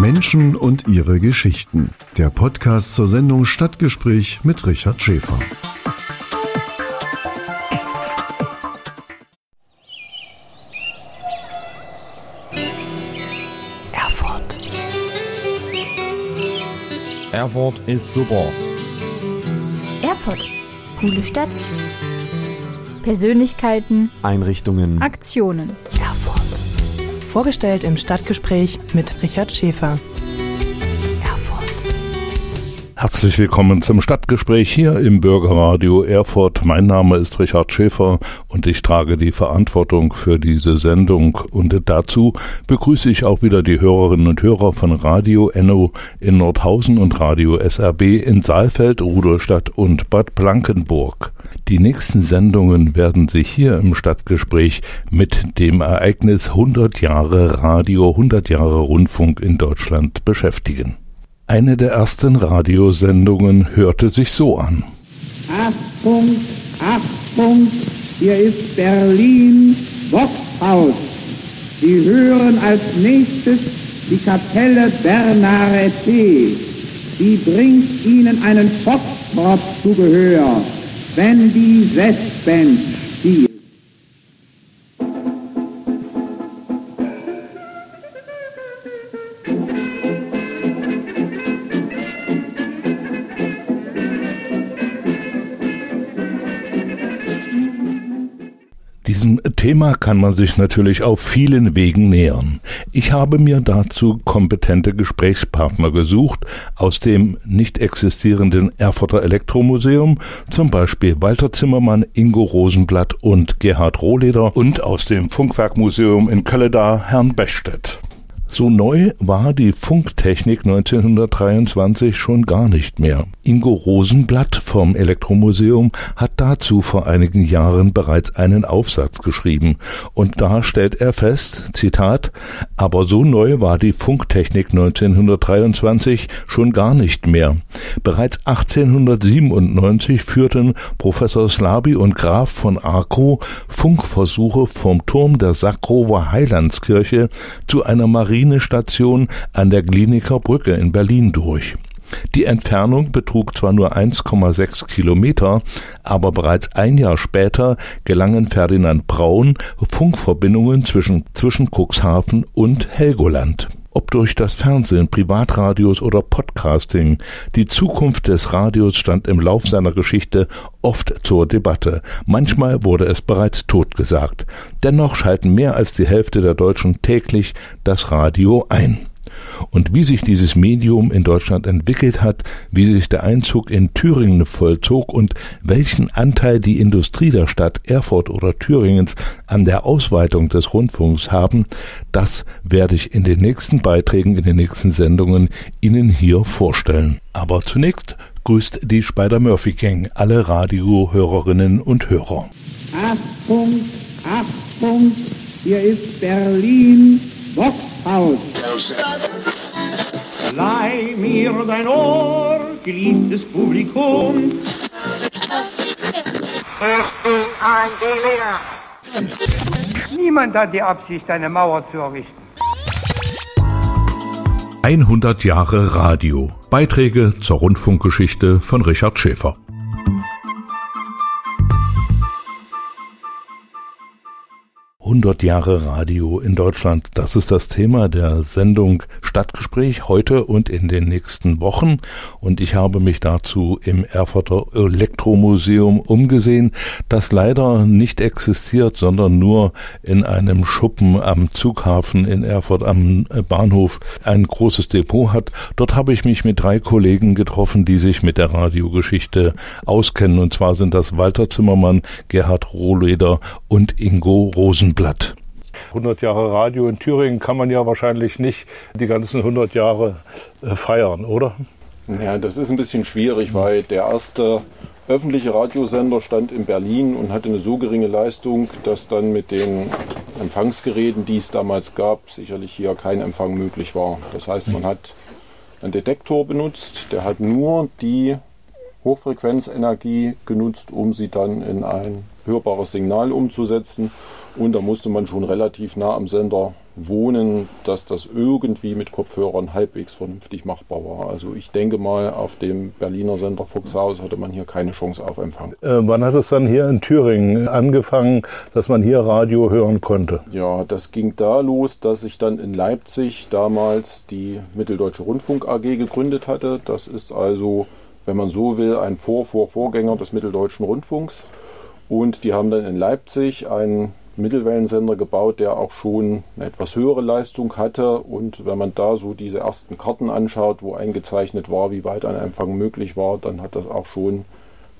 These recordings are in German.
Menschen und ihre Geschichten. Der Podcast zur Sendung Stadtgespräch mit Richard Schäfer. Erfurt. Erfurt ist super. Erfurt. Coole Stadt. Persönlichkeiten, Einrichtungen. Aktionen. Vorgestellt im Stadtgespräch mit Richard Schäfer. Herzlich willkommen zum Stadtgespräch hier im Bürgerradio Erfurt. Mein Name ist Richard Schäfer und ich trage die Verantwortung für diese Sendung. Und dazu begrüße ich auch wieder die Hörerinnen und Hörer von Radio Enno in Nordhausen und Radio SRB in Saalfeld, Rudolstadt und Bad Blankenburg. Die nächsten Sendungen werden sich hier im Stadtgespräch mit dem Ereignis 100 Jahre Radio, 100 Jahre Rundfunk in Deutschland beschäftigen. Eine der ersten Radiosendungen hörte sich so an. Achtung, Achtung, hier ist Berlin Boxhaus. Sie hören als nächstes die Kapelle Bernarete. Sie bringt Ihnen einen Foxtrot zu Gehör, wenn die Westband Thema kann man sich natürlich auf vielen Wegen nähern. Ich habe mir dazu kompetente Gesprächspartner gesucht aus dem nicht existierenden Erfurter Elektromuseum, zum Beispiel Walter Zimmermann, Ingo Rosenblatt und Gerhard Rohleder und aus dem Funkwerkmuseum in Kölledar Herrn Bechstedt. So neu war die Funktechnik 1923 schon gar nicht mehr. Ingo Rosenblatt vom Elektromuseum hat dazu vor einigen Jahren bereits einen Aufsatz geschrieben und da stellt er fest, Zitat, aber so neu war die Funktechnik 1923 schon gar nicht mehr. Bereits 1897 führten Professor Slaby und Graf von Arco Funkversuche vom Turm der Sackrower Heilandskirche zu einer Marinestation an der Kliniker Brücke in Berlin durch. Die Entfernung betrug zwar nur 1,6 Kilometer, aber bereits ein Jahr später gelangen Ferdinand Braun Funkverbindungen zwischen, zwischen Cuxhaven und Helgoland. Ob durch das Fernsehen, Privatradios oder Podcasting, die Zukunft des Radios stand im Lauf seiner Geschichte oft zur Debatte. Manchmal wurde es bereits totgesagt. Dennoch schalten mehr als die Hälfte der Deutschen täglich das Radio ein und wie sich dieses Medium in Deutschland entwickelt hat, wie sich der Einzug in Thüringen vollzog und welchen Anteil die Industrie der Stadt Erfurt oder Thüringens an der Ausweitung des Rundfunks haben, das werde ich in den nächsten Beiträgen, in den nächsten Sendungen Ihnen hier vorstellen. Aber zunächst grüßt die Spider-Murphy Gang alle Radiohörerinnen und Hörer. Achtung, Achtung, hier ist Berlin Boxhaus. Leih mir dein Ohr, geliebtes Publikum. Niemand hat die Absicht, eine Mauer zu errichten. 100 Jahre Radio. Beiträge zur Rundfunkgeschichte von Richard Schäfer. »100 Jahre Radio in Deutschland«, das ist das Thema der Sendung Stadtgespräch heute und in den nächsten Wochen. Und ich habe mich dazu im Erfurter Elektromuseum umgesehen, das leider nicht existiert, sondern nur in einem Schuppen am Zughafen in Erfurt am Bahnhof ein großes Depot hat. Dort habe ich mich mit drei Kollegen getroffen, die sich mit der Radiogeschichte auskennen. Und zwar sind das Walter Zimmermann, Gerhard Rohleder und Ingo Rosenblatt. 100 Jahre Radio in Thüringen kann man ja wahrscheinlich nicht die ganzen 100 Jahre äh, feiern, oder? Ja, das ist ein bisschen schwierig, weil der erste öffentliche Radiosender stand in Berlin und hatte eine so geringe Leistung, dass dann mit den Empfangsgeräten, die es damals gab, sicherlich hier kein Empfang möglich war. Das heißt, man hat einen Detektor benutzt, der hat nur die Hochfrequenzenergie genutzt, um sie dann in ein hörbares Signal umzusetzen. Und da musste man schon relativ nah am Sender wohnen, dass das irgendwie mit Kopfhörern halbwegs vernünftig machbar war. Also ich denke mal, auf dem Berliner Sender Fuchshaus hatte man hier keine Chance auf Empfang. Äh, wann hat es dann hier in Thüringen angefangen, dass man hier Radio hören konnte? Ja, das ging da los, dass ich dann in Leipzig damals die Mitteldeutsche Rundfunk AG gegründet hatte. Das ist also, wenn man so will, ein Vor-Vor-Vorgänger des Mitteldeutschen Rundfunks. Und die haben dann in Leipzig einen Mittelwellensender gebaut, der auch schon eine etwas höhere Leistung hatte. Und wenn man da so diese ersten Karten anschaut, wo eingezeichnet war, wie weit ein Empfang möglich war, dann hat das auch schon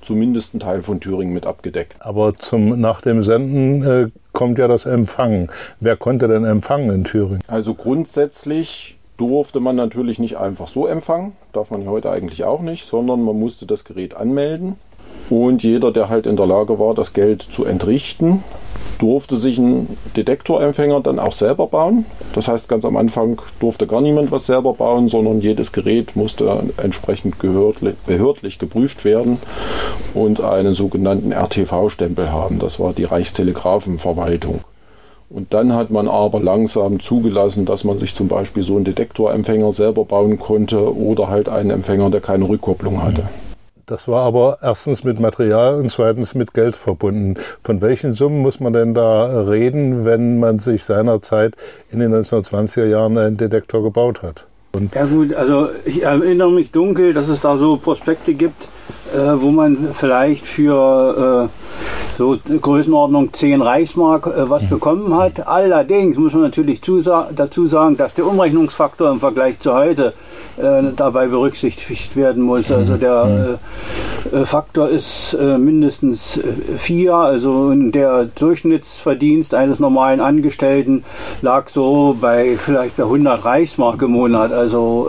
zumindest einen Teil von Thüringen mit abgedeckt. Aber zum, nach dem Senden äh, kommt ja das Empfangen. Wer konnte denn empfangen in Thüringen? Also grundsätzlich durfte man natürlich nicht einfach so empfangen, darf man heute eigentlich auch nicht, sondern man musste das Gerät anmelden. Und jeder, der halt in der Lage war, das Geld zu entrichten, durfte sich ein Detektorempfänger dann auch selber bauen. Das heißt, ganz am Anfang durfte gar niemand was selber bauen, sondern jedes Gerät musste entsprechend behördlich geprüft werden und einen sogenannten RTV-Stempel haben. Das war die Reichstelegrafenverwaltung. Und dann hat man aber langsam zugelassen, dass man sich zum Beispiel so einen Detektorempfänger selber bauen konnte oder halt einen Empfänger, der keine Rückkopplung hatte. Das war aber erstens mit Material und zweitens mit Geld verbunden. Von welchen Summen muss man denn da reden, wenn man sich seinerzeit in den 1920er Jahren einen Detektor gebaut hat? Und ja gut, also ich erinnere mich dunkel, dass es da so Prospekte gibt, äh, wo man vielleicht für äh, so Größenordnung 10 Reichsmark äh, was mhm. bekommen hat. Allerdings muss man natürlich dazu sagen, dass der Umrechnungsfaktor im Vergleich zu heute äh, dabei berücksichtigt werden muss. Also mhm. der mhm. äh, Faktor ist äh, mindestens vier, also der Durchschnittsverdienst eines normalen Angestellten lag so bei vielleicht bei 100 Reichsmark im Monat. Also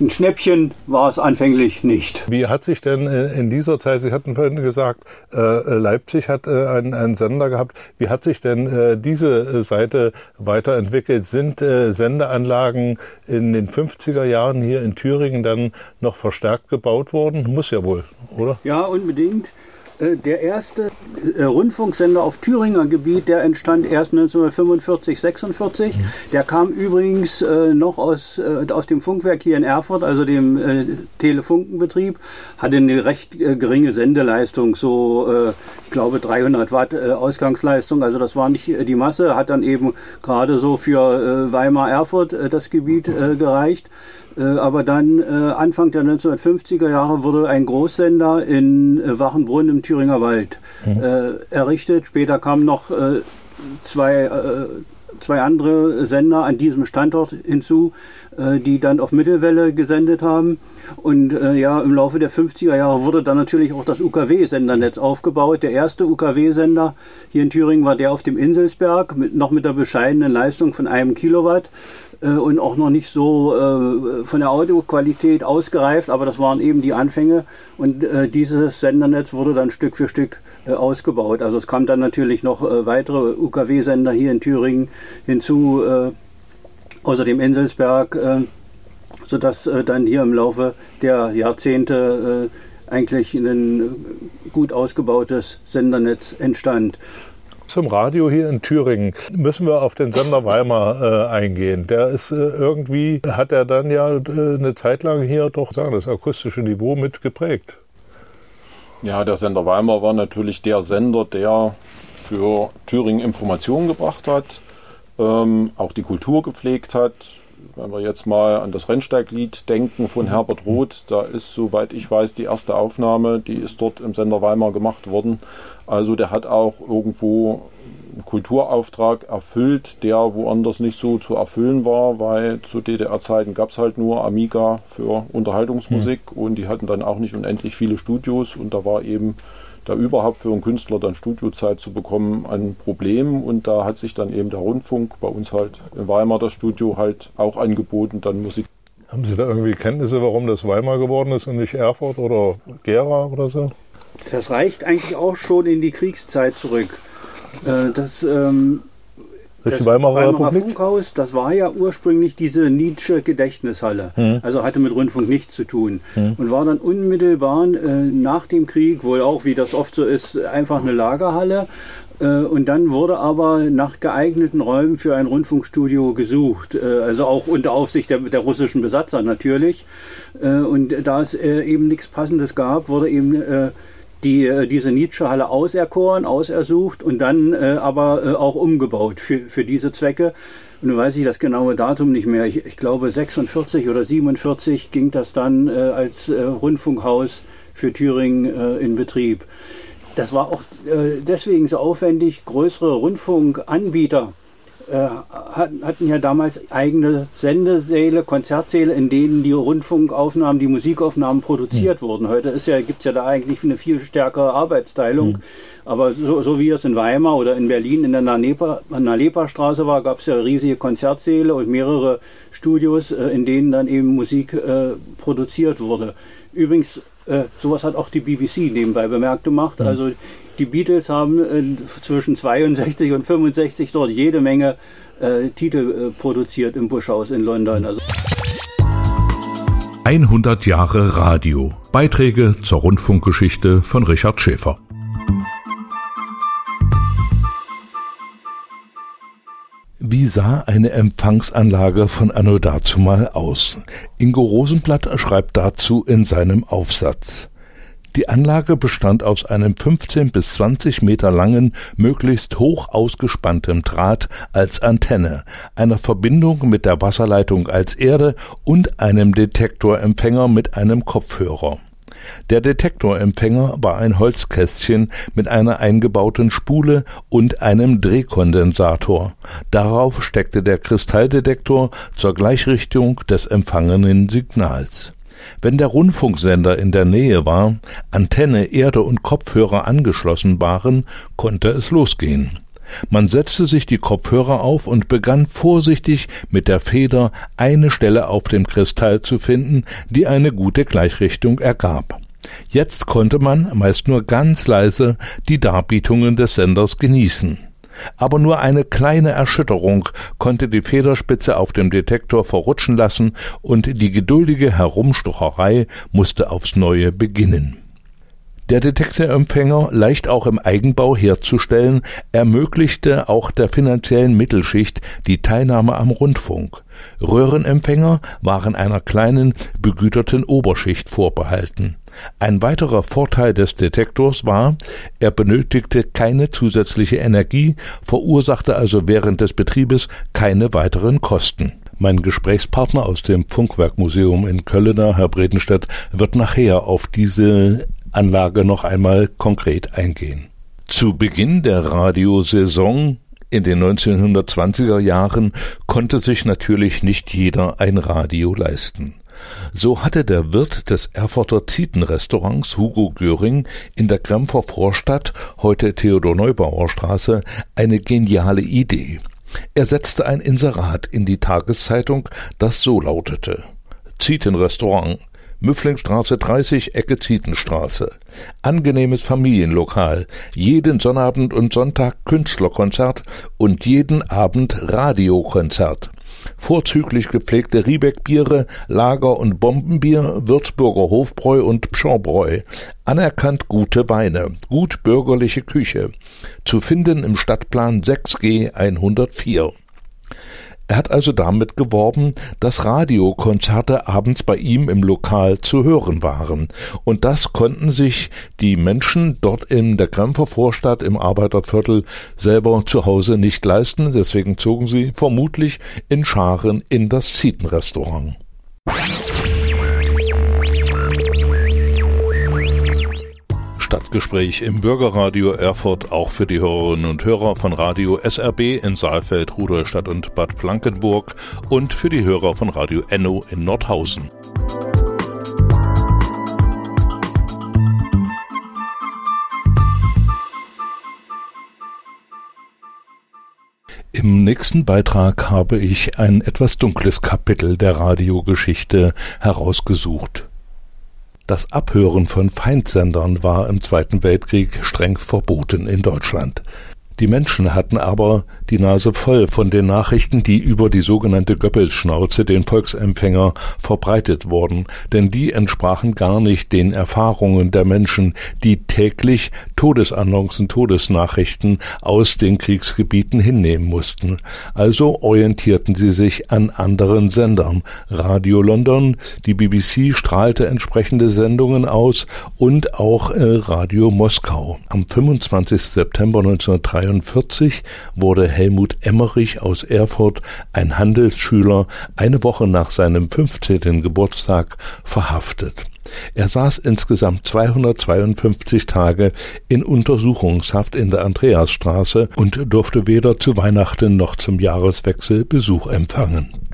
ein Schnäppchen war es anfänglich nicht. Wie hat sich denn in dieser Zeit, Sie hatten vorhin gesagt, Leipzig hat einen, einen Sender gehabt, wie hat sich denn diese Seite weiterentwickelt? Sind Sendeanlagen in den 50er Jahren hier in Thüringen dann noch verstärkt gebaut worden? Muss ja wohl, oder? Ja, unbedingt. Äh, der erste äh, Rundfunksender auf Thüringer Gebiet, der entstand erst 1945, 46. Mhm. Der kam übrigens äh, noch aus, aus dem Funkwerk hier in Erfurt, also dem Telefunkenbetrieb, hatte eine recht geringe Sendeleistung, so ich glaube 300 Watt Ausgangsleistung, also das war nicht die Masse, hat dann eben gerade so für Weimar Erfurt das Gebiet gereicht. Äh, aber dann äh, Anfang der 1950er Jahre wurde ein Großsender in äh, Wachenbrunn im Thüringer Wald mhm. errichtet. Später kamen noch zwei, zwei andere Sender an diesem Standort hinzu, die dann auf Mittelwelle gesendet haben. Und ja, im Laufe der 50er Jahre wurde dann natürlich auch das UKW-Sendernetz aufgebaut. Der erste UKW-Sender hier in Thüringen war der auf dem Inselsberg, mit, noch mit der bescheidenen Leistung von einem Kilowatt äh, und auch noch nicht so äh, von der Audioqualität ausgereift, aber das waren eben die Anfänge und äh, dieses Sendernetz wurde dann Stück für Stück äh, ausgebaut. Also es kamen dann natürlich noch äh, weitere UKW-Sender hier in Thüringen hinzu, äh, außer dem Inselsberg, sodass dann hier im Laufe der Jahrzehnte eigentlich ein gut ausgebautes Sendernetz entstand. Zum Radio hier in Thüringen müssen wir auf den Sender Weimar äh, eingehen. Der ist äh, irgendwie, hat er dann ja äh, eine Zeit lang hier doch sagen, das akustische Niveau mit geprägt. Ja, der Sender Weimar war natürlich der Sender, der für Thüringen Informationen gebracht hat, ähm, auch die Kultur gepflegt hat. Wenn wir jetzt mal an das Rennsteiglied denken von Herbert Roth, da ist, soweit ich weiß, die erste Aufnahme, die ist dort im Sender Weimar gemacht worden. Also der hat auch irgendwo einen Kulturauftrag erfüllt, der woanders nicht so zu erfüllen war, weil zu DDR-Zeiten gab es halt nur Amiga für Unterhaltungsmusik mhm. und die hatten dann auch nicht unendlich viele Studios und da war eben da überhaupt für einen Künstler dann Studiozeit zu bekommen ein Problem und da hat sich dann eben der Rundfunk bei uns halt in Weimar das Studio halt auch angeboten, dann Musik. Haben Sie da irgendwie Kenntnisse, warum das Weimar geworden ist und nicht Erfurt oder Gera oder so? Das reicht eigentlich auch schon in die Kriegszeit zurück. Äh, das, ähm, Die Weimarer, Weimarer? Funkhaus, das war ja ursprünglich diese Nietzsche Gedächtnishalle. Hm. Also hatte mit Rundfunk nichts zu tun. Und war dann unmittelbar äh, nach dem Krieg, wohl auch, wie das oft so ist, einfach eine Lagerhalle. Äh, und dann wurde aber nach geeigneten Räumen für ein Rundfunkstudio gesucht. Äh, also auch unter Aufsicht der, der russischen Besatzer natürlich. Äh, und da es eben nichts Passendes gab, wurde eben die, äh, diese Nietzsche-Halle auserkoren, ausersucht und dann äh, aber äh, auch umgebaut für, für diese Zwecke. Und nun weiß ich das genaue Datum nicht mehr. Ich, ich glaube 46 oder 47 ging das dann äh, als äh, Rundfunkhaus für Thüringen äh, in Betrieb. Das war auch deswegen so aufwendig. Größere Rundfunkanbieter äh, hatten, hatten ja damals eigene Sendesäle, Konzertsäle, in denen die Rundfunkaufnahmen, die Musikaufnahmen produziert wurden. Heute ist ja, gibt es ja da eigentlich eine viel stärkere Arbeitsteilung. Aber so, so wie es in Weimar oder in Berlin in der Nalepa, Nalepa Straße war, gab es ja riesige Konzertsäle und mehrere Studios, äh, in denen dann eben Musik äh, produziert wurde. Übrigens, äh, sowas hat auch die BBC nebenbei bemerkt gemacht. Also die Beatles haben äh, zwischen 62 und 65 dort jede Menge äh, Titel äh, produziert im Buschhaus in London. Also 100 Jahre Radio. Beiträge zur Rundfunkgeschichte von Richard Schäfer. Wie sah eine Empfangsanlage von anno dazumal aus? Ingo Rosenblatt schreibt dazu in seinem Aufsatz. Die Anlage bestand aus einem 15 bis 20 Meter langen, möglichst hoch ausgespanntem Draht als Antenne, einer Verbindung mit der Wasserleitung als Erde und einem Detektorempfänger mit einem Kopfhörer. Der Detektorempfänger war ein Holzkästchen mit einer eingebauten Spule und einem Drehkondensator. Darauf steckte der Kristalldetektor zur Gleichrichtung des empfangenen Signals. Wenn der Rundfunksender in der Nähe war, Antenne, Erde und Kopfhörer angeschlossen waren, konnte es losgehen. Man setzte sich die Kopfhörer auf und begann vorsichtig mit der Feder eine Stelle auf dem Kristall zu finden, die eine gute Gleichrichtung ergab. Jetzt konnte man, meist nur ganz leise, die Darbietungen des Senders genießen. Aber nur eine kleine Erschütterung konnte die Federspitze auf dem Detektor verrutschen lassen, und die geduldige Herumstocherei musste aufs neue beginnen. Der Detektorempfänger, leicht auch im Eigenbau herzustellen, ermöglichte auch der finanziellen Mittelschicht die Teilnahme am Rundfunk. Röhrenempfänger waren einer kleinen, begüterten Oberschicht vorbehalten. Ein weiterer Vorteil des Detektors war, er benötigte keine zusätzliche Energie, verursachte also während des Betriebes keine weiteren Kosten. Mein Gesprächspartner aus dem Funkwerkmuseum in Köllener, Herr Bredenstedt, wird nachher auf diese Anlage noch einmal konkret eingehen. Zu Beginn der Radiosaison in den 1920er Jahren konnte sich natürlich nicht jeder ein Radio leisten. So hatte der Wirt des Erfurter Zietenrestaurants Hugo Göring in der Kremper Vorstadt, heute Theodor Neubauer Straße, eine geniale Idee. Er setzte ein Inserat in die Tageszeitung, das so lautete Zietenrestaurant Müfflingstraße 30, Ecke Zietenstraße. Angenehmes Familienlokal. Jeden Sonnabend und Sonntag Künstlerkonzert und jeden Abend Radiokonzert. Vorzüglich gepflegte Riebeck-Biere, Lager- und Bombenbier, Würzburger Hofbräu und Pschorrbräu. Anerkannt gute Weine, gut bürgerliche Küche. Zu finden im Stadtplan 6G 104. Er hat also damit geworben, dass Radiokonzerte abends bei ihm im Lokal zu hören waren. Und das konnten sich die Menschen dort in der Krämpfer Vorstadt im Arbeiterviertel selber zu Hause nicht leisten. Deswegen zogen sie vermutlich in Scharen in das Zietenrestaurant. Stadtgespräch im Bürgerradio Erfurt auch für die Hörerinnen und Hörer von Radio SRB in Saalfeld, Rudolstadt und Bad Blankenburg und für die Hörer von Radio Enno in Nordhausen. Im nächsten Beitrag habe ich ein etwas dunkles Kapitel der Radiogeschichte herausgesucht. Das Abhören von Feindsendern war im Zweiten Weltkrieg streng verboten in Deutschland. Die Menschen hatten aber die Nase voll von den Nachrichten, die über die sogenannte Goebbels-Schnauze, den Volksempfänger, verbreitet wurden, denn die entsprachen gar nicht den Erfahrungen der Menschen, die täglich Todesannoncen, Todesnachrichten aus den Kriegsgebieten hinnehmen mussten. Also orientierten sie sich an anderen Sendern. Radio London, die BBC strahlte entsprechende Sendungen aus und auch äh, Radio Moskau. Am 25. September 1943 wurde Helmut Emmerich aus Erfurt, ein Handelsschüler, eine Woche nach seinem 15. Geburtstag verhaftet. Er saß insgesamt 252 Tage in Untersuchungshaft in der Andreasstraße und durfte weder zu Weihnachten noch zum Jahreswechsel Besuch empfangen.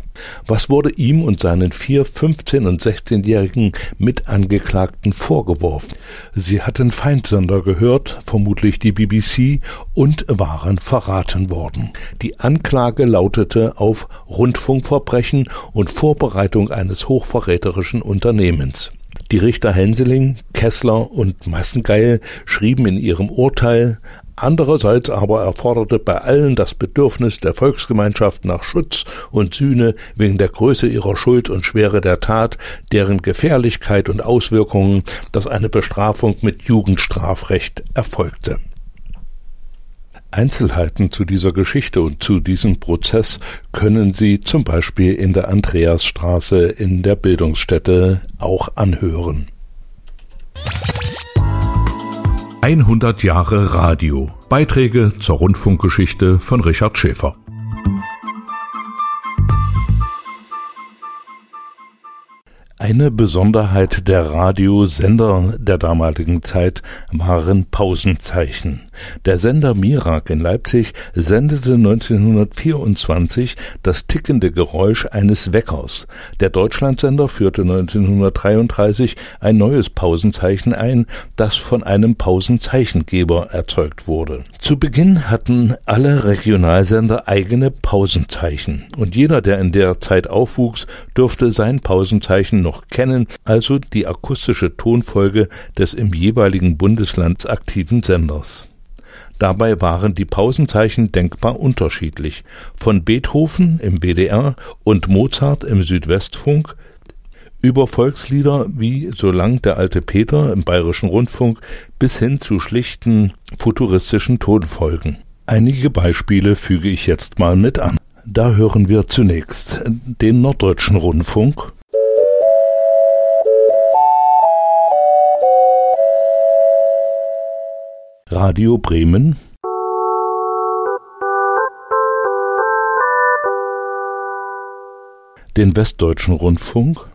Was wurde ihm und seinen vier 15- und 16-jährigen Mitangeklagten vorgeworfen? Sie hatten Feindsender gehört, vermutlich die BBC, und waren verraten worden. Die Anklage lautete auf Rundfunkverbrechen und Vorbereitung eines hochverräterischen Unternehmens. Die Richter Henseling, Kessler und Massengeil schrieben in ihrem Urteil Andererseits aber erforderte bei allen das Bedürfnis der Volksgemeinschaft nach Schutz und Sühne wegen der Größe ihrer Schuld und Schwere der Tat, deren Gefährlichkeit und Auswirkungen, dass eine Bestrafung mit Jugendstrafrecht erfolgte. Einzelheiten zu dieser Geschichte und zu diesem Prozess können Sie zum Beispiel in der Andreasstraße in der Bildungsstätte auch anhören. 100 Jahre Radio. Beiträge zur Rundfunkgeschichte von Richard Schäfer. Eine Besonderheit der Radiosender der damaligen Zeit waren Pausenzeichen. Der Sender Mirak in Leipzig sendete 1924 das tickende Geräusch eines Weckers. Der Deutschlandsender führte 1933 ein neues Pausenzeichen ein, das von einem Pausenzeichengeber erzeugt wurde. Zu Beginn hatten alle Regionalsender eigene Pausenzeichen und jeder, der in der Zeit aufwuchs, durfte sein Pausenzeichen noch kennen, also die akustische Tonfolge des im jeweiligen Bundesland aktiven Senders. Dabei waren die Pausenzeichen denkbar unterschiedlich. Von Beethoven im WDR und Mozart im Südwestfunk über Volkslieder wie Solang der alte Peter im Bayerischen Rundfunk bis hin zu schlichten futuristischen Tonfolgen. Einige Beispiele füge ich jetzt mal mit an. Da hören wir zunächst den Norddeutschen Rundfunk Radio Bremen. Den Westdeutschen Rundfunk.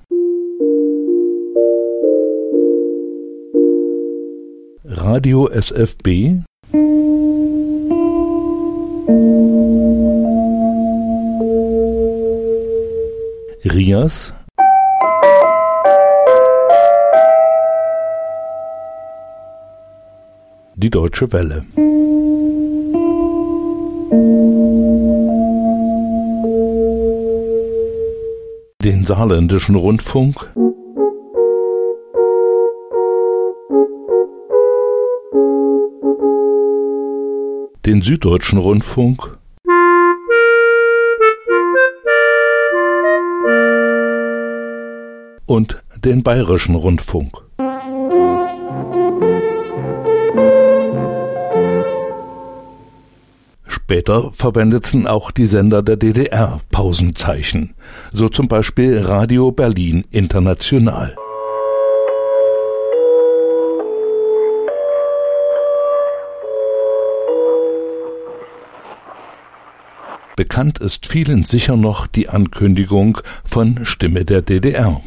Radio SFB Rias Die Deutsche Welle. Den Saarländischen Rundfunk. Den Süddeutschen Rundfunk. Und den Bayerischen Rundfunk. Später verwendeten auch die Sender der DDR Pausenzeichen, so zum Beispiel Radio Berlin International. Bekannt ist vielen sicher noch die Ankündigung von Stimme der DDR.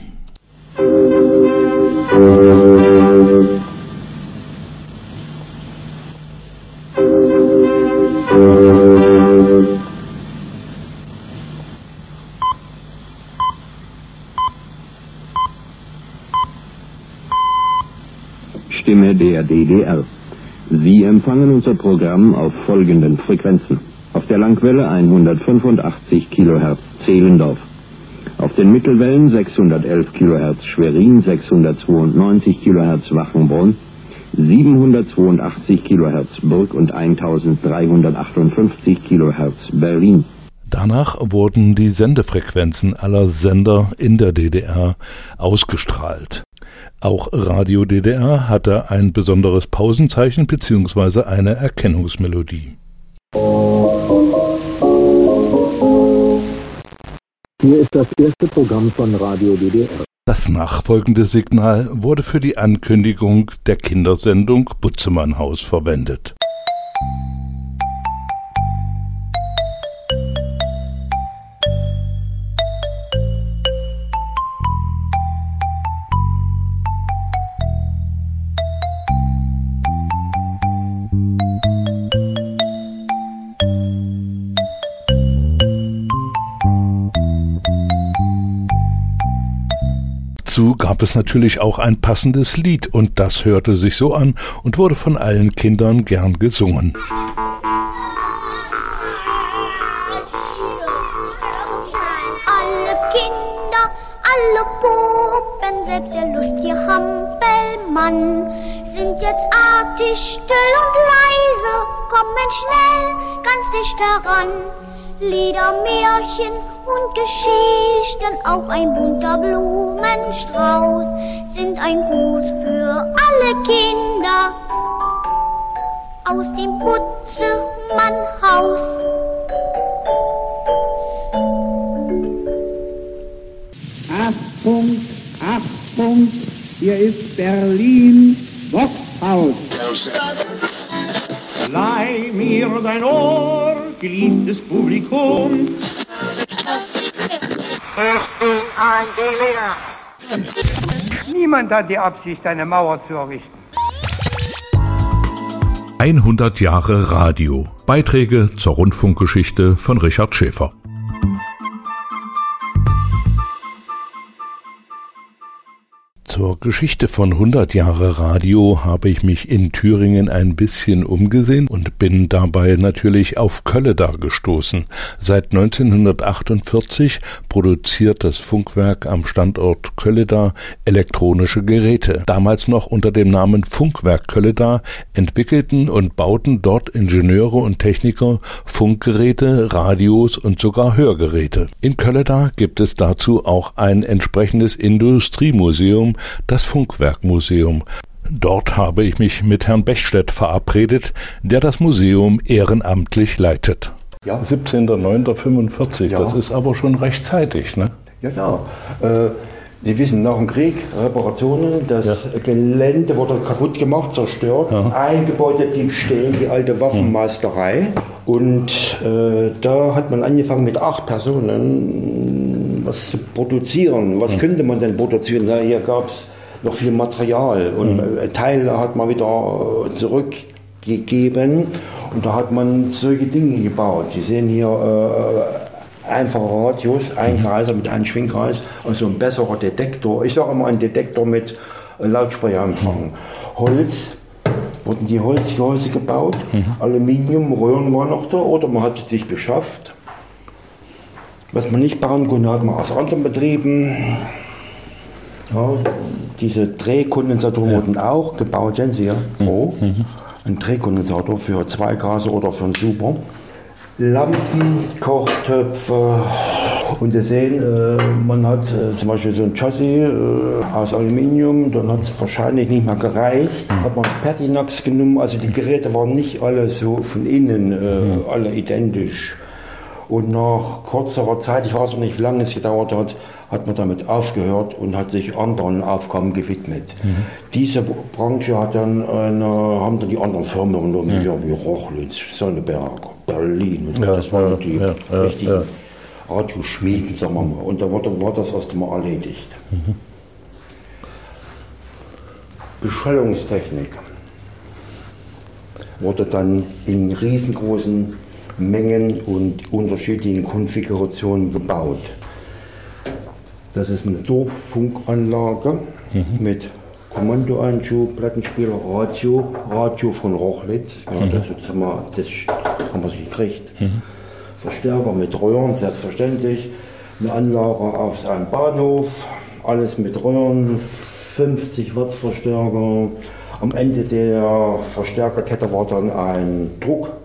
Der DDR. Sie empfangen unser Programm auf folgenden Frequenzen. Auf der Langwelle 185 kHz Zehlendorf. Auf den Mittelwellen 611 kHz Schwerin, 692 kHz Wachenbrunn, 782 Kilohertz Burg und 1358 Kilohertz Berlin. Danach wurden die Sendefrequenzen aller Sender in der DDR ausgestrahlt. Auch Radio DDR hatte ein besonderes Pausenzeichen bzw. eine Erkennungsmelodie. Hier ist das erste Programm von Radio DDR. Das nachfolgende Signal wurde für die Ankündigung der Kindersendung Butzemannhaus verwendet. Gab es natürlich auch ein passendes Lied und das hörte sich so an und wurde von allen Kindern gern gesungen. Alle Kinder, alle Puppen, selbst der lustige Hampelmann sind jetzt artig, still und leise, kommen schnell ganz dicht heran. Lieder, Märchen und Geschichten, auch ein bunter Blumenstrauß sind ein Gruß für alle Kinder aus dem Butzemannhaus. Achtung, Achtung, hier ist Berlin, Boxhaus. Leih mir dein Ohr, geliebtes Publikum. Niemand hat die Absicht, eine Mauer zu errichten. 100 Jahre Radio. Beiträge zur Rundfunkgeschichte von Richard Schäfer. Zur Geschichte von 100 Jahre Radio habe ich mich in Thüringen ein bisschen umgesehen und bin dabei natürlich auf Kölleda gestoßen. Seit 1948 produziert das Funkwerk am Standort Kölleda elektronische Geräte. Damals noch unter dem Namen Funkwerk Kölleda entwickelten und bauten dort Ingenieure und Techniker Funkgeräte, Radios und sogar Hörgeräte. In Kölleda gibt es dazu auch ein entsprechendes Industriemuseum, das Funkwerkmuseum. Dort habe ich mich mit Herrn Bechstedt verabredet, der das Museum ehrenamtlich leitet. Ja. 17.09.45, Ja. das ist aber schon rechtzeitig, ne? Ja, genau. Äh, Sie wissen, nach dem Krieg, Reparationen, das Gelände wurde kaputt gemacht, zerstört. Ein Gebäude blieb stehen, die alte Waffenmeisterei. Und äh, da hat man angefangen mit acht Personen was zu produzieren. Was könnte man denn produzieren? Na, hier gab es noch viel Material und äh, Teile hat man wieder äh, zurückgegeben. Und da hat man solche Dinge gebaut. Sie sehen hier äh, einfache Radios, ein Kreiser mit einem Schwingkreis, also ein besserer Detektor. Ich sage immer ein Detektor mit äh, Lautsprecherempfang. Holz, wurden die Holzgehäuse gebaut, Aluminium, Röhren waren noch da oder man hat sie sich beschafft. Was man nicht bauen konnte, hat man aus anderen Betrieben. Ja, diese Drehkondensatoren wurden auch gebaut, sehen Sie ja. Oh, ein Drehkondensator für zwei Grase oder für einen Super. Lampen, Kochtöpfe. Und Sie sehen, äh, man hat äh, zum Beispiel so ein Chassis äh, aus Aluminium, dann hat es wahrscheinlich nicht mehr gereicht. Hat man Pertinax genommen, also die Geräte waren nicht alle so von innen, äh, alle identisch. Und nach kürzerer Zeit, ich weiß noch nicht, wie lange es gedauert hat, hat man damit aufgehört und hat sich anderen Aufgaben gewidmet. Diese Branche hat dann eine, haben dann die anderen Firmen übernommen, ja, wie Rochlitz, Sonneberg, Berlin. Ja, das waren die ja, richtigen ja. Radioschmieden, sagen wir mal. Und da dann war das erst einmal erledigt. Beschallungstechnik wurde dann in riesengroßen Mengen und unterschiedlichen Konfigurationen gebaut. Das ist eine Dorffunkanlage mit Kommandoeinschub, Plattenspieler, Radio, Radio von Rochlitz. Ja, Mhm. das, haben wir, das haben wir gekriegt. Verstärker mit Röhren, selbstverständlich. Eine Anlage auf einem Bahnhof, alles mit Röhren, 50 Watt Verstärker, Am Ende der Verstärkerkette war dann ein Druckkammerlautsprecher.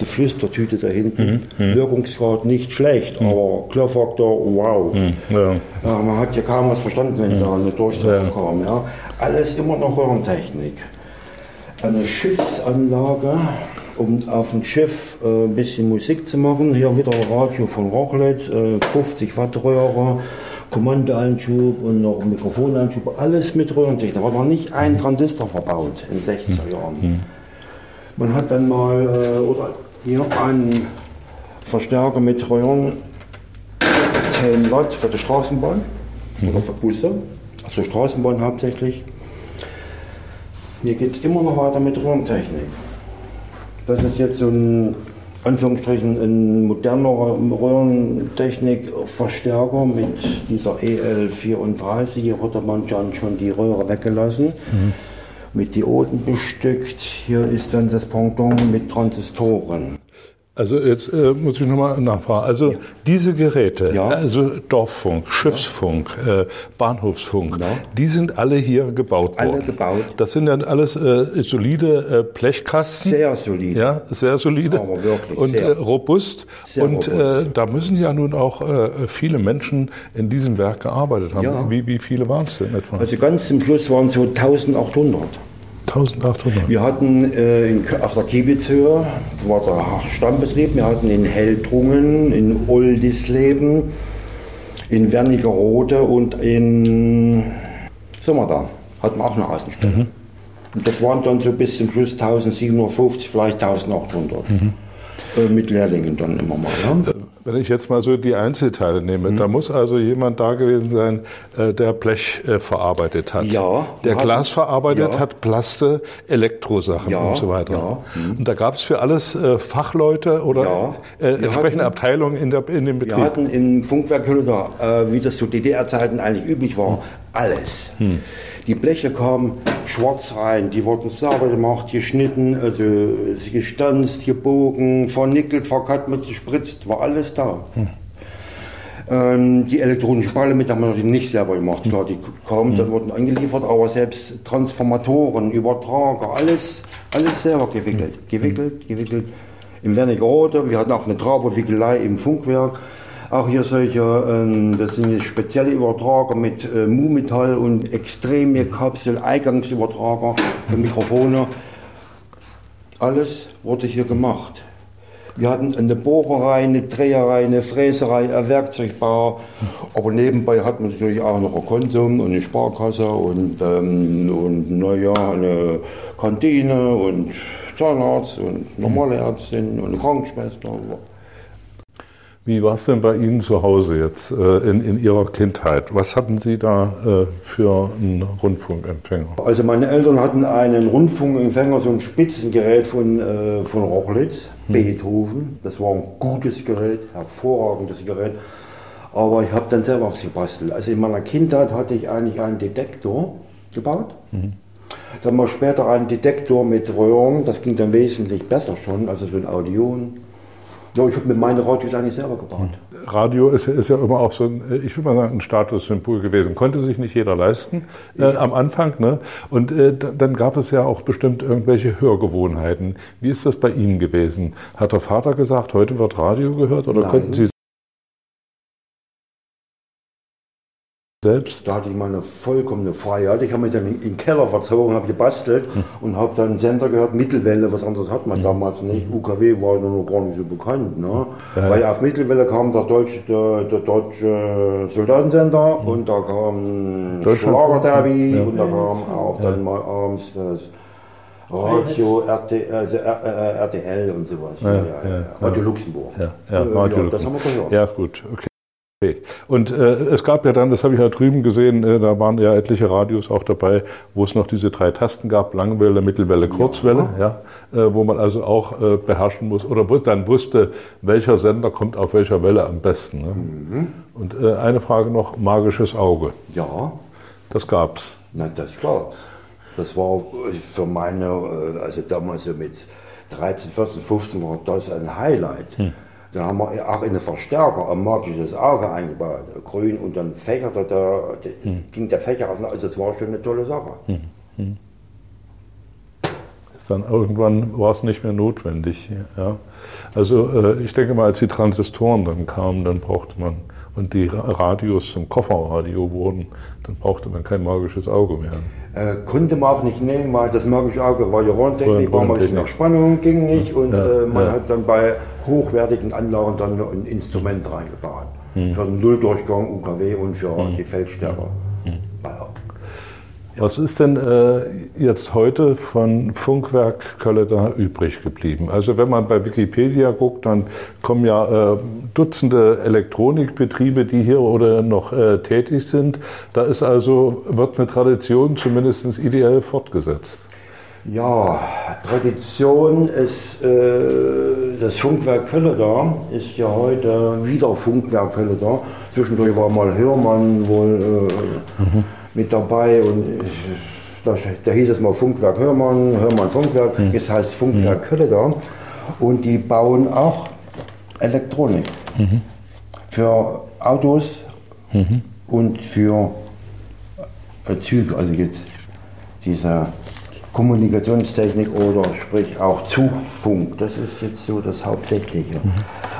Die Flüstertüte da hinten. Mhm. Wirkungsgrad nicht schlecht, aber Klirrfaktor, wow. Ja. Ja, man hat ja kaum was verstanden, wenn da eine Durchsage kam. Ja. Alles immer noch Röhrentechnik. Eine Schiffsanlage, um auf dem Schiff äh, ein bisschen Musik zu machen. Hier wieder ein Radio von Rochlitz, äh, 50 Watt Röhre, Kommandoanschub und noch Mikrofonanschub. Alles mit Röhrentechnik. Da war noch nicht ein Transistor verbaut in den 60er Jahren. Man hat dann mal äh, oder hier einen Verstärker mit Röhren 10 Watt für die Straßenbahn oder für Busse, also Straßenbahn hauptsächlich. Hier geht es immer noch weiter mit Röhrentechnik. Das ist jetzt so ein, Anführungsstrichen, ein moderner Röhrentechnik-Verstärker mit dieser EL34. Hier hat man dann schon die Röhre weggelassen, mit Dioden bestückt. Hier ist dann das Pendant mit Transistoren. Also jetzt äh, muss ich nochmal nachfragen. Also diese Geräte, also Dorffunk, Schiffsfunk, äh, Bahnhofsfunk, die sind alle hier gebaut Alle worden. gebaut. Das sind dann alles äh, solide äh, Blechkasten. Sehr solide. Ja, sehr solide. Aber wirklich und sehr. äh, robust. Sehr und robust. Äh, da müssen ja nun auch äh, viele Menschen in diesem Werk gearbeitet haben. Ja. Wie, wie viele waren es denn etwa? Also ganz zum Schluss waren es so 1800. 1800. Wir hatten äh, in, auf der Kiebitzhöhe, war der Stammbetrieb, wir hatten in Heldrungen, in Oldisleben, in Wernigerode und in Sommerda hatten wir auch eine Außenstelle. Und das waren dann so bis zum Schluss 1750, vielleicht 1800. Äh, mit Lehrlingen dann immer mal. Ja? Wenn ich jetzt mal so die Einzelteile nehme, Mhm. da muss also jemand da gewesen sein, äh, der Blech äh, verarbeitet hat. Ja, Der wir hatten- Glas verarbeitet ja. hat, Plaste, Elektrosachen Ja, und so weiter. ja, mhm. Und da gab es für alles äh, Fachleute oder äh, wir entsprechende hatten- Abteilungen in, der, in dem Wir Betrieb. hatten im Funkwerk Hülder, äh, wie das zu DDR-Zeiten eigentlich üblich war, alles. Die Bleche kamen schwarz rein, die wurden sauber gemacht, geschnitten, also gestanzt, gebogen, vernickelt, verkatmet, gespritzt, war alles da. Ähm, die elektronischen mit haben wir nicht selber gemacht. Klar, die kamen, dann wurden angeliefert, aber selbst Transformatoren, Übertrager, alles, alles selber gewickelt. Gewickelt, gewickelt. Im Wernigerode, wir hatten auch eine Trauberwickelei im Funkwerk. Auch hier solche, ähm, das sind jetzt spezielle Übertrager mit äh, Mumetall und extreme Kapsel, Eingangsübertrager für Mikrofone. Alles wurde hier gemacht. Wir hatten eine Bohrerei, eine Dreherei, eine Fräserei, ein Werkzeugbau. Aber nebenbei hatten wir natürlich auch noch ein Konsum und eine Sparkasse und, ähm, und naja, eine Kantine und Zahnarzt und normale Ärztin und eine Krankenschwester. Wie war es denn bei Ihnen zu Hause jetzt äh, in, in Ihrer Kindheit? Was hatten Sie da äh, für einen Rundfunkempfänger? Also meine Eltern hatten einen Rundfunkempfänger, so ein Spitzengerät von, äh, von Rochlitz, Beethoven. Das war ein gutes Gerät, hervorragendes Gerät. Aber ich habe dann selber was gebastelt. Also in meiner Kindheit hatte ich eigentlich einen Detektor gebaut. Dann mal später einen Detektor mit Röhren. Das ging dann wesentlich besser schon, also so ein Audion. Ja, ich habe mir meine Radios eigentlich selber gebaut. Radio ist, ja- ist ja immer auch so ein, ich würde mal sagen, ein Statussymbol gewesen. Konnte sich nicht jeder leisten äh, am Anfang. Ne? Und äh, da- dann gab es ja auch bestimmt irgendwelche Hörgewohnheiten. Wie ist das bei Ihnen gewesen? Hat der Vater gesagt, heute wird Radio gehört? Oder Nein. konnten Sie selbst? Da hatte ich mal eine vollkommene Freiheit. Ich habe mich dann in den Keller verzogen, habe gebastelt und habe dann einen Sender gehört, Mittelwelle, was anderes hat man damals nicht. UKW war noch gar nicht so bekannt. Ne? Ja. Weil auf Mittelwelle kam der deutsche, der, der deutsche Soldatensender und da kam Schlagerderby ja. und da kam auch dann mal abends das Radio, RT, also RTL und sowas. Ja, ja, Radio ja. Luxemburg. Ja, ja, Radio ja, das haben wir gehört. Ja, gut, okay. Okay. Und äh, es gab ja dann, das habe ich ja drüben gesehen, äh, da waren ja etliche Radios auch dabei, wo es noch diese drei Tasten gab, Langwelle, Mittelwelle, Kurzwelle, ja, äh, wo man also auch äh, beherrschen muss oder wo dann wusste, welcher Sender kommt auf welcher Welle am besten. Ne? Und äh, eine Frage noch, magisches Auge. Ja. Das gab's. Na, das klar. Das war für meine, äh, also damals so mit 13, 14, 15 war das ein Highlight. Dann haben wir auch in den Verstärker ein magisches Auge eingebaut, grün, und dann fächerte der, der ging der Fächer auf, also das war schon eine tolle Sache. Hm. Ist dann irgendwann war es nicht mehr notwendig. Ja. Also äh, ich denke mal, als die Transistoren dann kamen, dann brauchte man und die Radios zum Kofferradio wurden, dann brauchte man kein magisches Auge mehr. Äh, konnte man auch nicht nehmen, weil das magische Auge war ja Rohrentechnik, war man nicht nach Spannung, ging nicht und ja, äh, man ja. hat dann bei hochwertigen Anlagen dann ein Instrument reingebaut. Hm. Für den Nulldurchgang UKW und für hm. die Feldstärke. Was ist denn äh, jetzt heute von Funkwerk Kölle da übrig geblieben? Also wenn man bei Wikipedia guckt, dann kommen ja äh, Dutzende Elektronikbetriebe, die hier oder noch äh, tätig sind. Da ist also, wird eine Tradition zumindest ideell fortgesetzt. Ja, Tradition ist äh, das Funkwerk Kölle da, ist ja heute wieder Funkwerk Kölle da. Zwischendurch war mal Hörmann wohl äh, mhm mit dabei und da, da, hieß es mal Funkwerk Hörmann, Hörmann Funkwerk, mhm. jetzt heißt Funkwerk mhm. Da und die bauen auch Elektronik mhm. für Autos mhm. und für äh, Züge, also jetzt diese Kommunikationstechnik oder sprich auch Zugfunk, das ist jetzt so das Hauptsächliche. Mhm.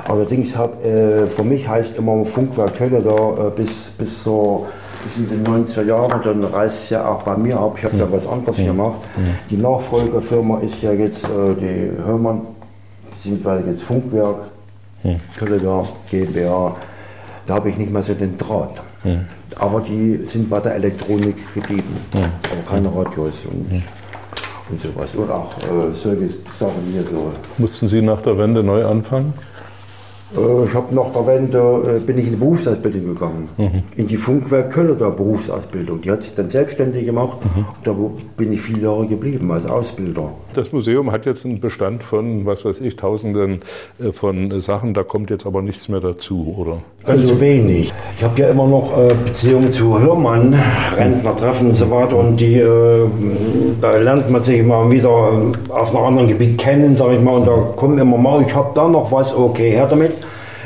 Allerdings hab, äh, für mich heißt immer Funkwerk Kölle da äh, bis, bis zur bis in den 90er Jahren, dann reißt es ja auch bei mir ab. Ich habe ja. da was anderes ja. gemacht. Ja. Die Nachfolgerfirma ist ja jetzt äh, die Hörmann, beziehungsweise jetzt Funkwerk, ja. Kölleger GmbH. Da habe ich nicht mehr so den Draht. Aber die sind bei der Elektronik geblieben. Aber keine Radios und, und sowas. Und auch äh, solche Sachen hier so. Mussten Sie nach der Wende neu anfangen? Äh, ich habe nach der Wende äh, bin ich in die Berufsausbildung gegangen, mhm. in die Funkwerk Köln der Berufsausbildung. Die hat sich dann selbstständig gemacht. Mhm. Da bin ich viele Jahre geblieben als Ausbilder. Das Museum hat jetzt einen Bestand von, was weiß ich, Tausenden äh, von Sachen. Da kommt jetzt aber nichts mehr dazu, oder? Also wenig. Ich habe ja immer noch Beziehungen zu Hörmann, Rentnertreffen und so weiter. Und die da lernt man sich immer wieder auf einem anderen Gebiet kennen, sage ich mal. Und da kommen immer mal, ich habe da noch was, okay, her damit.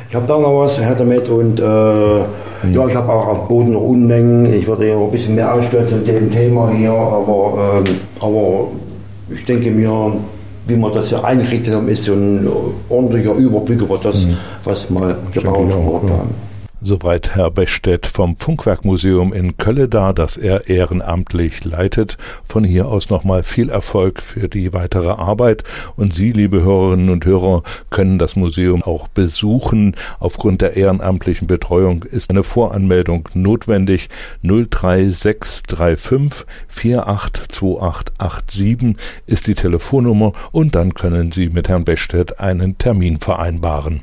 Ich habe da noch was, her damit und äh, mhm. ja, ich habe auch auf Boden noch Unmengen. Ich würde ja ein bisschen mehr ausstellen zu dem Thema hier, aber, ähm, aber ich denke mir, wie wir das hier eingerichtet haben, ist so ein ordentlicher Überblick über das, mhm. was mal gebaut wurde. Soweit Herr Bechstedt vom Funkwerkmuseum in Kölleda, das er ehrenamtlich leitet. Von hier aus nochmal viel Erfolg für die weitere Arbeit. Und Sie, liebe Hörerinnen und Hörer, können das Museum auch besuchen. Aufgrund der ehrenamtlichen Betreuung ist eine Voranmeldung notwendig. 03635 482887 ist die Telefonnummer und dann können Sie mit Herrn Bechstedt einen Termin vereinbaren.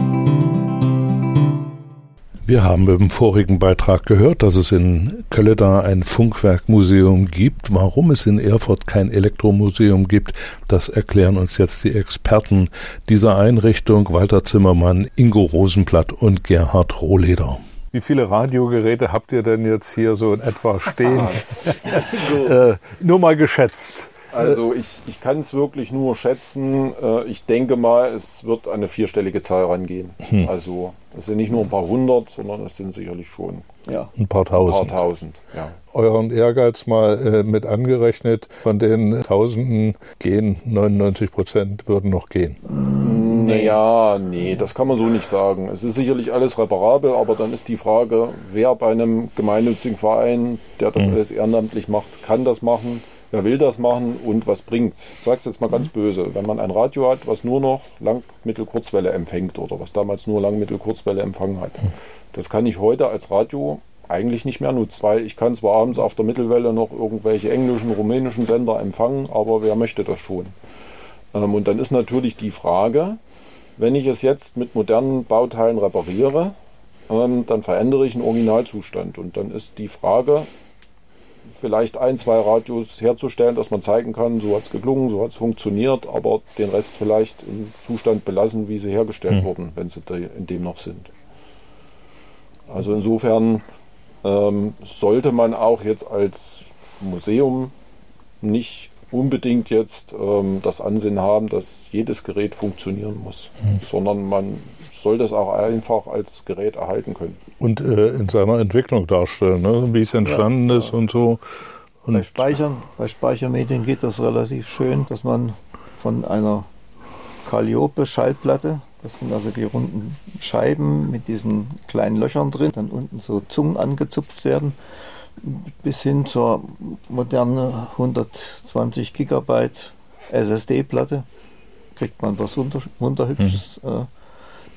Wir haben im vorigen Beitrag gehört, dass es in Kölleda ein Funkwerkmuseum gibt. Warum es in Erfurt kein Elektromuseum gibt, das erklären uns jetzt die Experten dieser Einrichtung, Walter Zimmermann, Ingo Rosenblatt und Gerhard Rohleder. Wie viele Radiogeräte habt ihr denn jetzt hier so in etwa stehen? so. äh, nur mal geschätzt. Also ich, ich kann es wirklich nur schätzen. Äh, ich denke mal, es wird eine vierstellige Zahl rangehen. Hm. Also es sind nicht nur ein paar hundert, sondern es sind sicherlich schon ja. ein paar tausend. Ein paar tausend ja. Euren Ehrgeiz mal äh, mit angerechnet, von den Tausenden gehen 99 Prozent würden noch gehen. Naja, nee, das kann man so nicht sagen. Es ist sicherlich alles reparabel, aber dann ist die Frage, wer bei einem gemeinnützigen Verein, der das hm. alles ehrenamtlich macht, kann das machen wer will das machen und was bringt Ich sage es jetzt mal ganz mhm. böse. Wenn man ein Radio hat, was nur noch Lang-, Mittel-, Kurzwelle empfängt oder was damals nur Lang-, Mittel-, Kurzwelle empfangen hat, mhm. das kann ich heute als Radio eigentlich nicht mehr nutzen, weil ich kann zwar abends auf der Mittelwelle noch irgendwelche englischen, rumänischen Sender empfangen, aber wer möchte das schon? Ähm, und dann ist natürlich die Frage, wenn ich es jetzt mit modernen Bauteilen repariere, ähm, dann verändere ich einen Originalzustand. Und dann ist die Frage, vielleicht ein, zwei Radios herzustellen, dass man zeigen kann, so hat es geklungen, so hat es funktioniert, aber den Rest vielleicht im Zustand belassen, wie sie hergestellt mhm. wurden, wenn sie in dem noch sind. Also insofern ähm, sollte man auch jetzt als Museum nicht unbedingt jetzt ähm, das Ansehen haben, dass jedes Gerät funktionieren muss, mhm. sondern man soll das auch einfach als Gerät erhalten können. Und äh, in seiner Entwicklung darstellen, ne? wie es entstanden ja, ist ja. und so. Und bei, Speichern, bei Speichermedien geht das relativ schön, dass man von einer Calliope-Schallplatte, das sind also die runden Scheiben mit diesen kleinen Löchern drin, dann unten so Zungen angezupft werden, bis hin zur modernen 120 Gigabyte SSD-Platte kriegt man was wunderhübsches mhm. äh,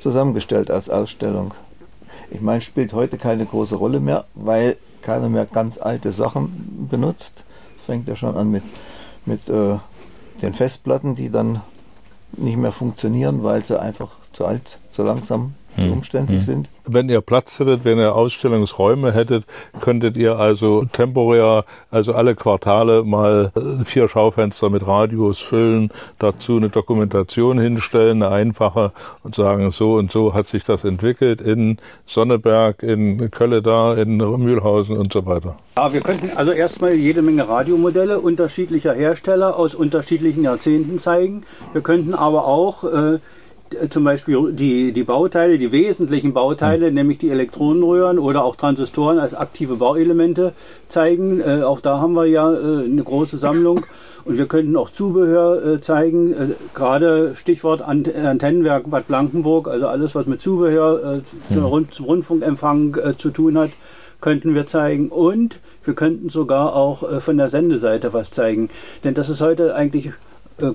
zusammengestellt als Ausstellung. Ich meine, spielt heute keine große Rolle mehr, weil keiner mehr ganz alte Sachen benutzt. Fängt ja schon an mit, mit äh, den Festplatten, die dann nicht mehr funktionieren, weil sie einfach zu alt, zu langsam hm. umständlich hm. sind. Wenn ihr Platz hättet, wenn ihr Ausstellungsräume hättet, könntet ihr also temporär, also alle Quartale mal äh, vier Schaufenster mit Radios füllen, dazu eine Dokumentation hinstellen, eine einfache und sagen, so und so hat sich das entwickelt in Sonneberg, in Kölle da, in Mühlhausen und so weiter. Ja, wir könnten also erstmal jede Menge Radiomodelle unterschiedlicher Hersteller aus unterschiedlichen Jahrzehnten zeigen. Wir könnten aber auch äh, zum Beispiel die, die Bauteile, die wesentlichen Bauteile, mhm. nämlich die Elektronenröhren oder auch Transistoren als aktive Bauelemente zeigen. Äh, auch da haben wir ja äh, eine große Sammlung. Und wir könnten auch Zubehör äh, zeigen, äh, gerade Stichwort Ant Antennenwerk Bad Blankenburg, also alles, was mit Zubehör äh, zum, Rund zum Rundfunkempfang äh, zu tun hat, könnten wir zeigen. Und wir könnten sogar auch von der Sendeseite was zeigen. Denn das ist heute eigentlich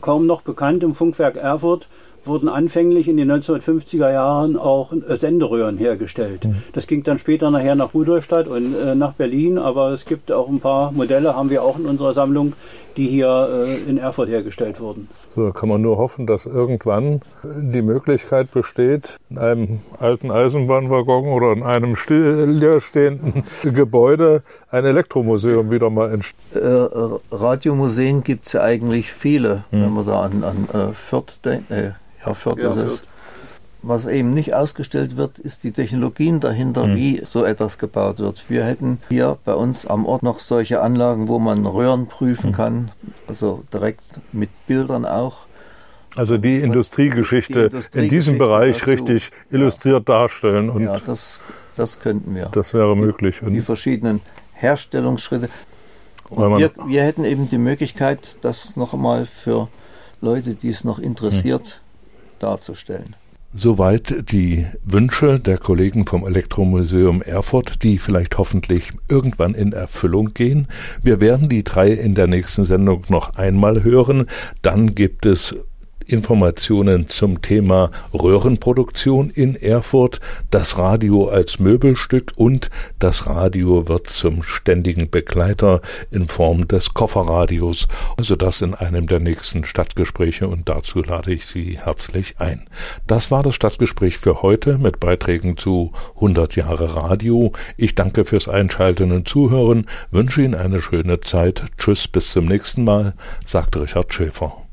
kaum noch bekannt im Funkwerk Erfurt wurden anfänglich in den 1950er Jahren auch äh, Senderöhren hergestellt. Mhm. Das ging dann später nachher nach Rudolstadt und äh, nach Berlin, aber es gibt auch ein paar Modelle, haben wir auch in unserer Sammlung, die hier äh, in Erfurt hergestellt wurden. So, da kann man nur hoffen, dass irgendwann die Möglichkeit besteht, in einem alten Eisenbahnwaggon oder in einem stillstehenden Gebäude ein Elektromuseum wieder mal entsteht. Äh, Radiomuseen gibt es ja eigentlich viele, hm. wenn man da an, an äh, Fürth denkt. Äh, ja, Fürth ja, ist es. Was eben nicht ausgestellt wird, ist die Technologien dahinter, mhm. wie so etwas gebaut wird. Wir hätten hier bei uns am Ort noch solche Anlagen, wo man Röhren prüfen mhm. kann, also direkt mit Bildern auch. Also die Industriegeschichte die Industrie in diesem Bereich dazu, richtig illustriert ja. darstellen. Und ja, das, das könnten wir. Das wäre möglich. Die, die verschiedenen Herstellungsschritte. Wir, wir, hätten eben die Möglichkeit, das noch einmal für Leute, die es noch interessiert, mhm. darzustellen. Soweit die Wünsche der Kollegen vom Elektromuseum Erfurt, die vielleicht hoffentlich irgendwann in Erfüllung gehen. Wir werden die drei in der nächsten Sendung noch einmal hören. Dann gibt es Informationen zum Thema Röhrenproduktion in Erfurt, das Radio als Möbelstück und das Radio wird zum ständigen Begleiter in Form des Kofferradios. Also das in einem der nächsten Stadtgespräche und dazu lade ich Sie herzlich ein. Das war das Stadtgespräch für heute mit Beiträgen zu 100 Jahre Radio. Ich danke fürs Einschalten und Zuhören, wünsche Ihnen eine schöne Zeit. Tschüss, bis zum nächsten Mal, sagt Richard Schäfer.